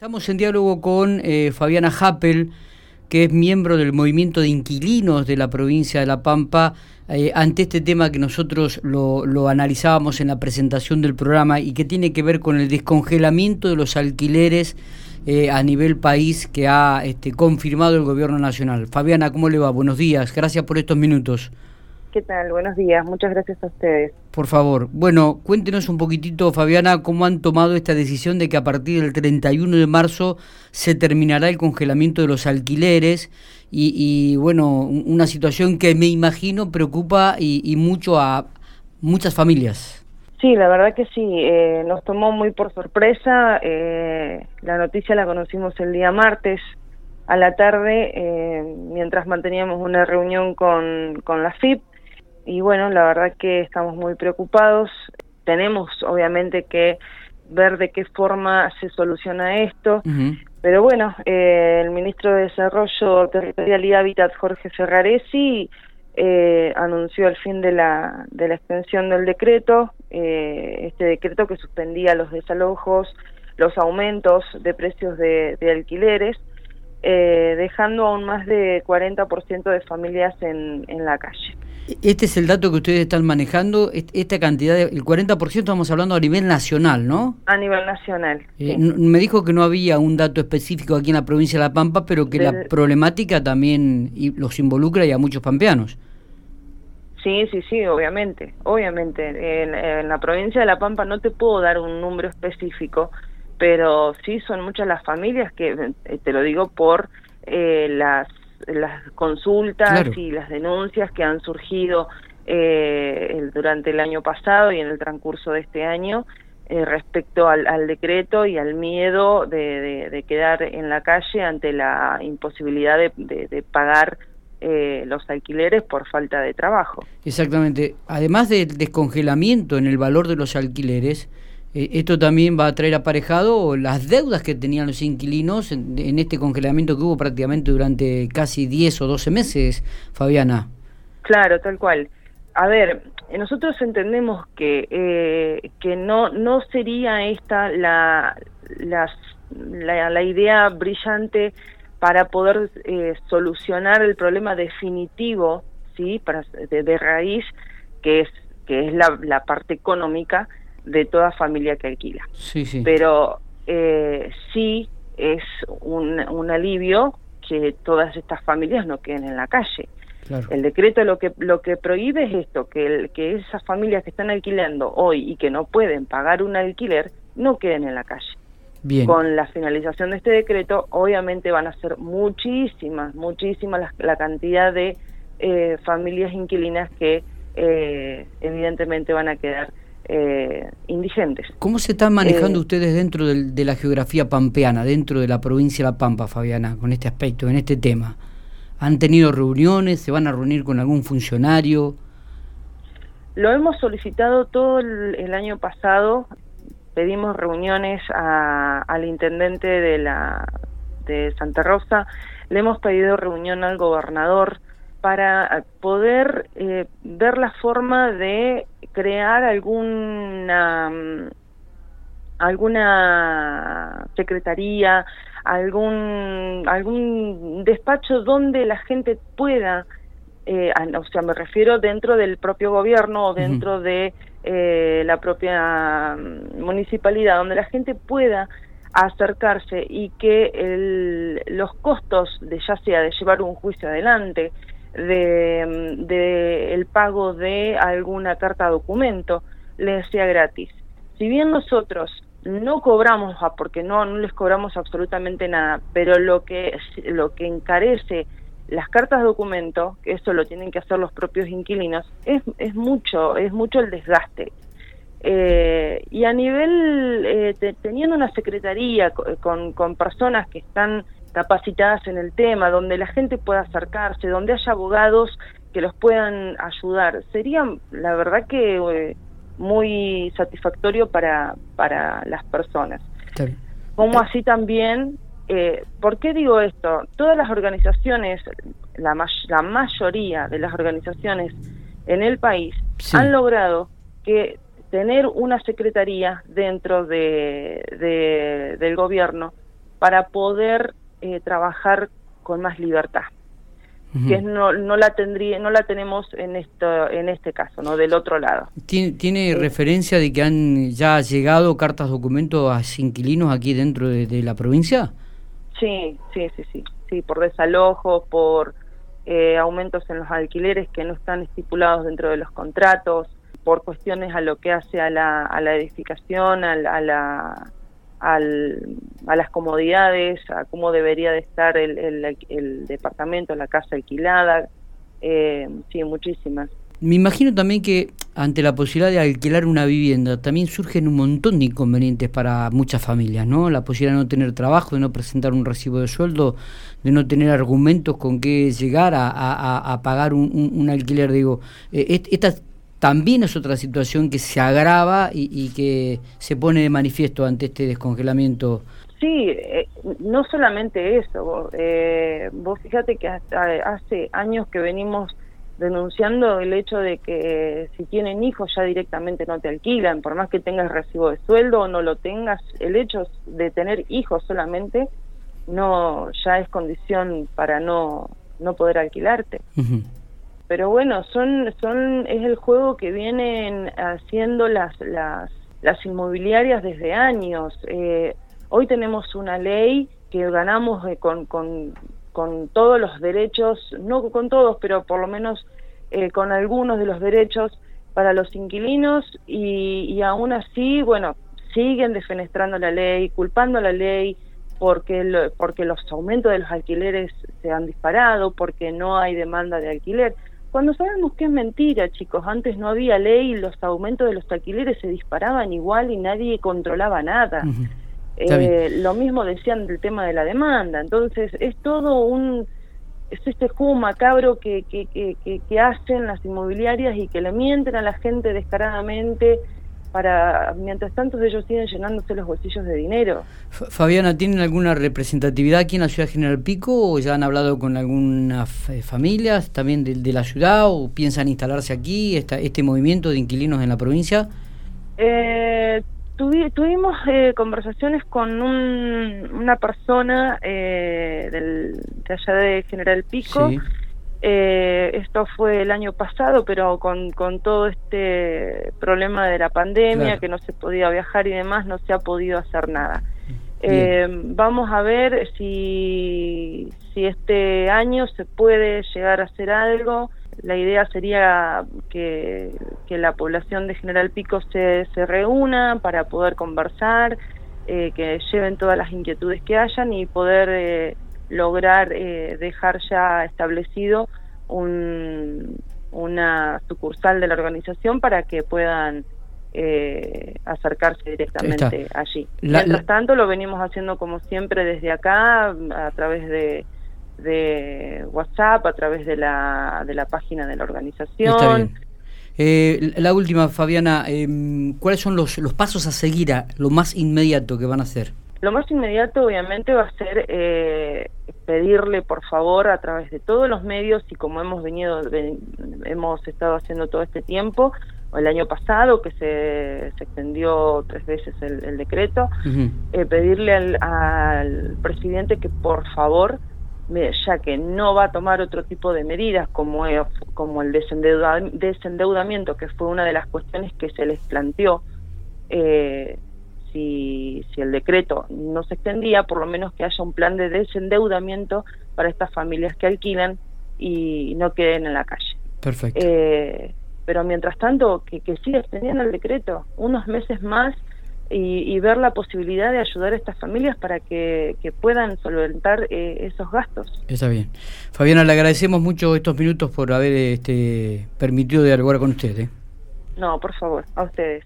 Estamos en diálogo con eh, Fabiana Happel, que es miembro del movimiento de inquilinos de la provincia de La Pampa, eh, ante este tema que nosotros lo, analizábamos en la presentación del programa y que tiene que ver con el descongelamiento de los alquileres eh, a nivel país que ha este, confirmado el gobierno nacional. Fabiana, ¿cómo le va? Buenos días, gracias por estos minutos. ¿Qué tal? Buenos días, muchas gracias a ustedes. Por favor, bueno, cuéntenos un poquitito, Fabiana, cómo han tomado esta decisión de que a partir del 31 de marzo se terminará el congelamiento de los alquileres y, bueno, una situación que me imagino preocupa y, mucho a muchas familias. Sí, la verdad que sí, eh, nos tomó muy por sorpresa, eh, la noticia la conocimos el día martes a la tarde, eh, mientras manteníamos una reunión con, con la FIP, y bueno, la verdad que estamos muy preocupados. Tenemos obviamente que ver de qué forma se soluciona esto, pero bueno, eh, el ministro de Desarrollo Territorial y Hábitat, Jorge Ferraresi, eh, anunció el fin de la, de la extensión del decreto, eh, este decreto que suspendía los desalojos, los aumentos de precios de, de alquileres, eh, dejando aún más de 40% de familias en, en la calle. Este es el dato que ustedes están manejando, esta cantidad, el 40% estamos hablando a nivel nacional, ¿no? A nivel nacional. Eh, me dijo que no había un dato específico aquí en la provincia de La Pampa, pero que la problemática también los involucra y a muchos pampeanos. Sí, sí, sí, obviamente, obviamente. En, la provincia de La Pampa no te puedo dar un número específico, pero sí son muchas las familias que, eh, te lo digo por eh, las las consultas y las denuncias que han surgido eh, durante el año pasado y en el transcurso de este año eh, respecto al, decreto y al miedo de, quedar en la calle ante la imposibilidad de, pagar eh, los alquileres por falta de trabajo. Exactamente. Además del descongelamiento en el valor de los alquileres, eh, esto también va a traer aparejado las deudas que tenían los inquilinos en, este congelamiento que hubo prácticamente durante casi 10 o 12 meses, Fabiana. Claro, tal cual. A ver, nosotros entendemos que, eh, que no, no sería esta la, la, idea brillante para poder eh, solucionar el problema definitivo, ¿sí? Para, de, raíz, que es, que es la, la parte económica, de toda familia que alquila. Sí, sí. Pero eh, sí es un, un alivio que todas estas familias no queden en la calle. El decreto lo que lo que prohíbe es esto, que, el, que esas familias que están alquilando hoy y que no pueden pagar un alquiler no queden en la calle. Bien. Con la finalización de este decreto, obviamente van a ser muchísimas, muchísimas la, la cantidad de eh, familias inquilinas que eh, evidentemente van a quedar eh, indigentes. ¿Cómo se están manejando eh, ustedes dentro de la geografía pampeana, dentro de la provincia de La Pampa, Fabiana, con este aspecto, en este tema? ¿Han tenido reuniones? ¿Se van a reunir con algún funcionario? Lo hemos solicitado todo el, año pasado. Pedimos reuniones al intendente de, la, de Santa Rosa. Le hemos pedido reunión al gobernador para poder eh, ver la forma de crear alguna mm, alguna secretaría, algún algún despacho donde la gente pueda, eh, o sea, me refiero dentro del propio gobierno o dentro de eh, la propia mm, municipalidad, donde la gente pueda acercarse y que el, los costos de ya sea de llevar un juicio adelante, de, de, el pago de alguna carta documento les sea gratis. Si bien nosotros no cobramos, porque no, no les cobramos absolutamente nada, pero lo que, lo que encarece las cartas documento, que eso lo tienen que hacer los propios inquilinos, es, es mucho, es mucho el desgaste. Eh, y a nivel, eh, teniendo una secretaría con, con personas que están capacitadas en el tema, donde la gente pueda acercarse, donde haya abogados que los puedan ayudar. Sería, la verdad que eh, muy satisfactorio para, para las personas. Como así también, eh, ¿por qué digo esto? Todas las organizaciones, la, la mayoría de las organizaciones en el país han logrado que tener una secretaría dentro de, de, del gobierno para poder eh, trabajar con más libertad que no, no la tendría no la tenemos en esto en este caso no del otro lado. Tiene, ¿tiene referencia de que han ya llegado cartas documentos a inquilinos aquí dentro de, la provincia sí sí sí sí sí por desalojos por eh, aumentos en los alquileres que no están estipulados dentro de los contratos por cuestiones a lo que hace a la, a la edificación a la al, a las comodidades, a cómo debería de estar el, el, departamento, la casa alquilada, eh, sí, muchísimas. Me imagino también que ante la posibilidad de alquilar una vivienda también surgen un montón de inconvenientes para muchas familias, ¿no? La posibilidad de no tener trabajo, de no presentar un recibo de sueldo, de no tener argumentos con qué llegar a, a, pagar un, un, alquiler. Digo, eh, estas también es otra situación que se agrava y, que se pone de manifiesto ante este descongelamiento. Sí, eh, no solamente eso. Eh, vos fíjate que hasta hace años que venimos denunciando el hecho de que si tienen hijos ya directamente no te alquilan, por más que tengas recibo de sueldo o no lo tengas, el hecho de tener hijos solamente no ya es condición para no no poder alquilarte pero bueno, son, es el juego que vienen haciendo las, las, las inmobiliarias desde años. Eh, hoy tenemos una ley que ganamos eh, con, con, con, todos los derechos, no con todos, pero por lo menos eh, con algunos de los derechos para los inquilinos y, y aún así, bueno, siguen defenestrando la ley, culpando la ley porque, porque los aumentos de los alquileres se han disparado, porque no hay demanda de alquiler. Cuando sabemos que es mentira, chicos, antes no había ley, los aumentos de los alquileres se disparaban igual y nadie controlaba nada. Eh, lo mismo decían del tema de la demanda. Entonces, es todo un. Es este juego macabro que, que, que, que hacen las inmobiliarias y que le mienten a la gente descaradamente para mientras tanto ellos siguen llenándose los bolsillos de dinero. Fabiana, ¿tienen alguna representatividad aquí en la ciudad de General Pico o ya han hablado con algunas eh, familias también de, la ciudad o piensan instalarse aquí, esta, este movimiento de inquilinos en la provincia? Eh, tuvimos eh, conversaciones con una persona del, de allá de General Pico. Eh, esto fue el año pasado, pero con, con todo este problema de la pandemia, que no se podía viajar y demás, no se ha podido hacer nada. Eh, vamos a ver si, si este año se puede llegar a hacer algo. La idea sería que, que la población de General Pico se, se reúna para poder conversar, eh, que lleven todas las inquietudes que hayan y poder eh, lograr eh, dejar ya establecido un, una sucursal de la organización para que puedan eh, acercarse directamente allí. Mientras tanto, lo venimos haciendo como siempre desde acá, a través de, de WhatsApp, a través de la, de la página de la organización. Eh, la última, Fabiana, eh, ¿cuáles son los, los pasos a seguir, a lo más inmediato que van a hacer? Lo más inmediato obviamente va a ser eh, pedirle por favor a través de todos los medios y como hemos venido, hemos estado haciendo todo este tiempo, o el año pasado que se, se extendió tres veces el, decreto, eh, pedirle al, al, presidente que por favor, ya que no va a tomar otro tipo de medidas como, como el desendeudamiento, que fue una de las cuestiones que se les planteó, eh, si, si el decreto no se extendía, por lo menos que haya un plan de desendeudamiento para estas familias que alquilan y no queden en la calle. Perfecto. Eh, pero mientras tanto, que, que siga extendiendo el decreto unos meses más y, ver la posibilidad de ayudar a estas familias para que, puedan solventar eh, esos gastos. Está bien. Fabiana, le agradecemos mucho estos minutos por haber este, permitido dialogar con usted. ¿eh? No, por favor, a ustedes.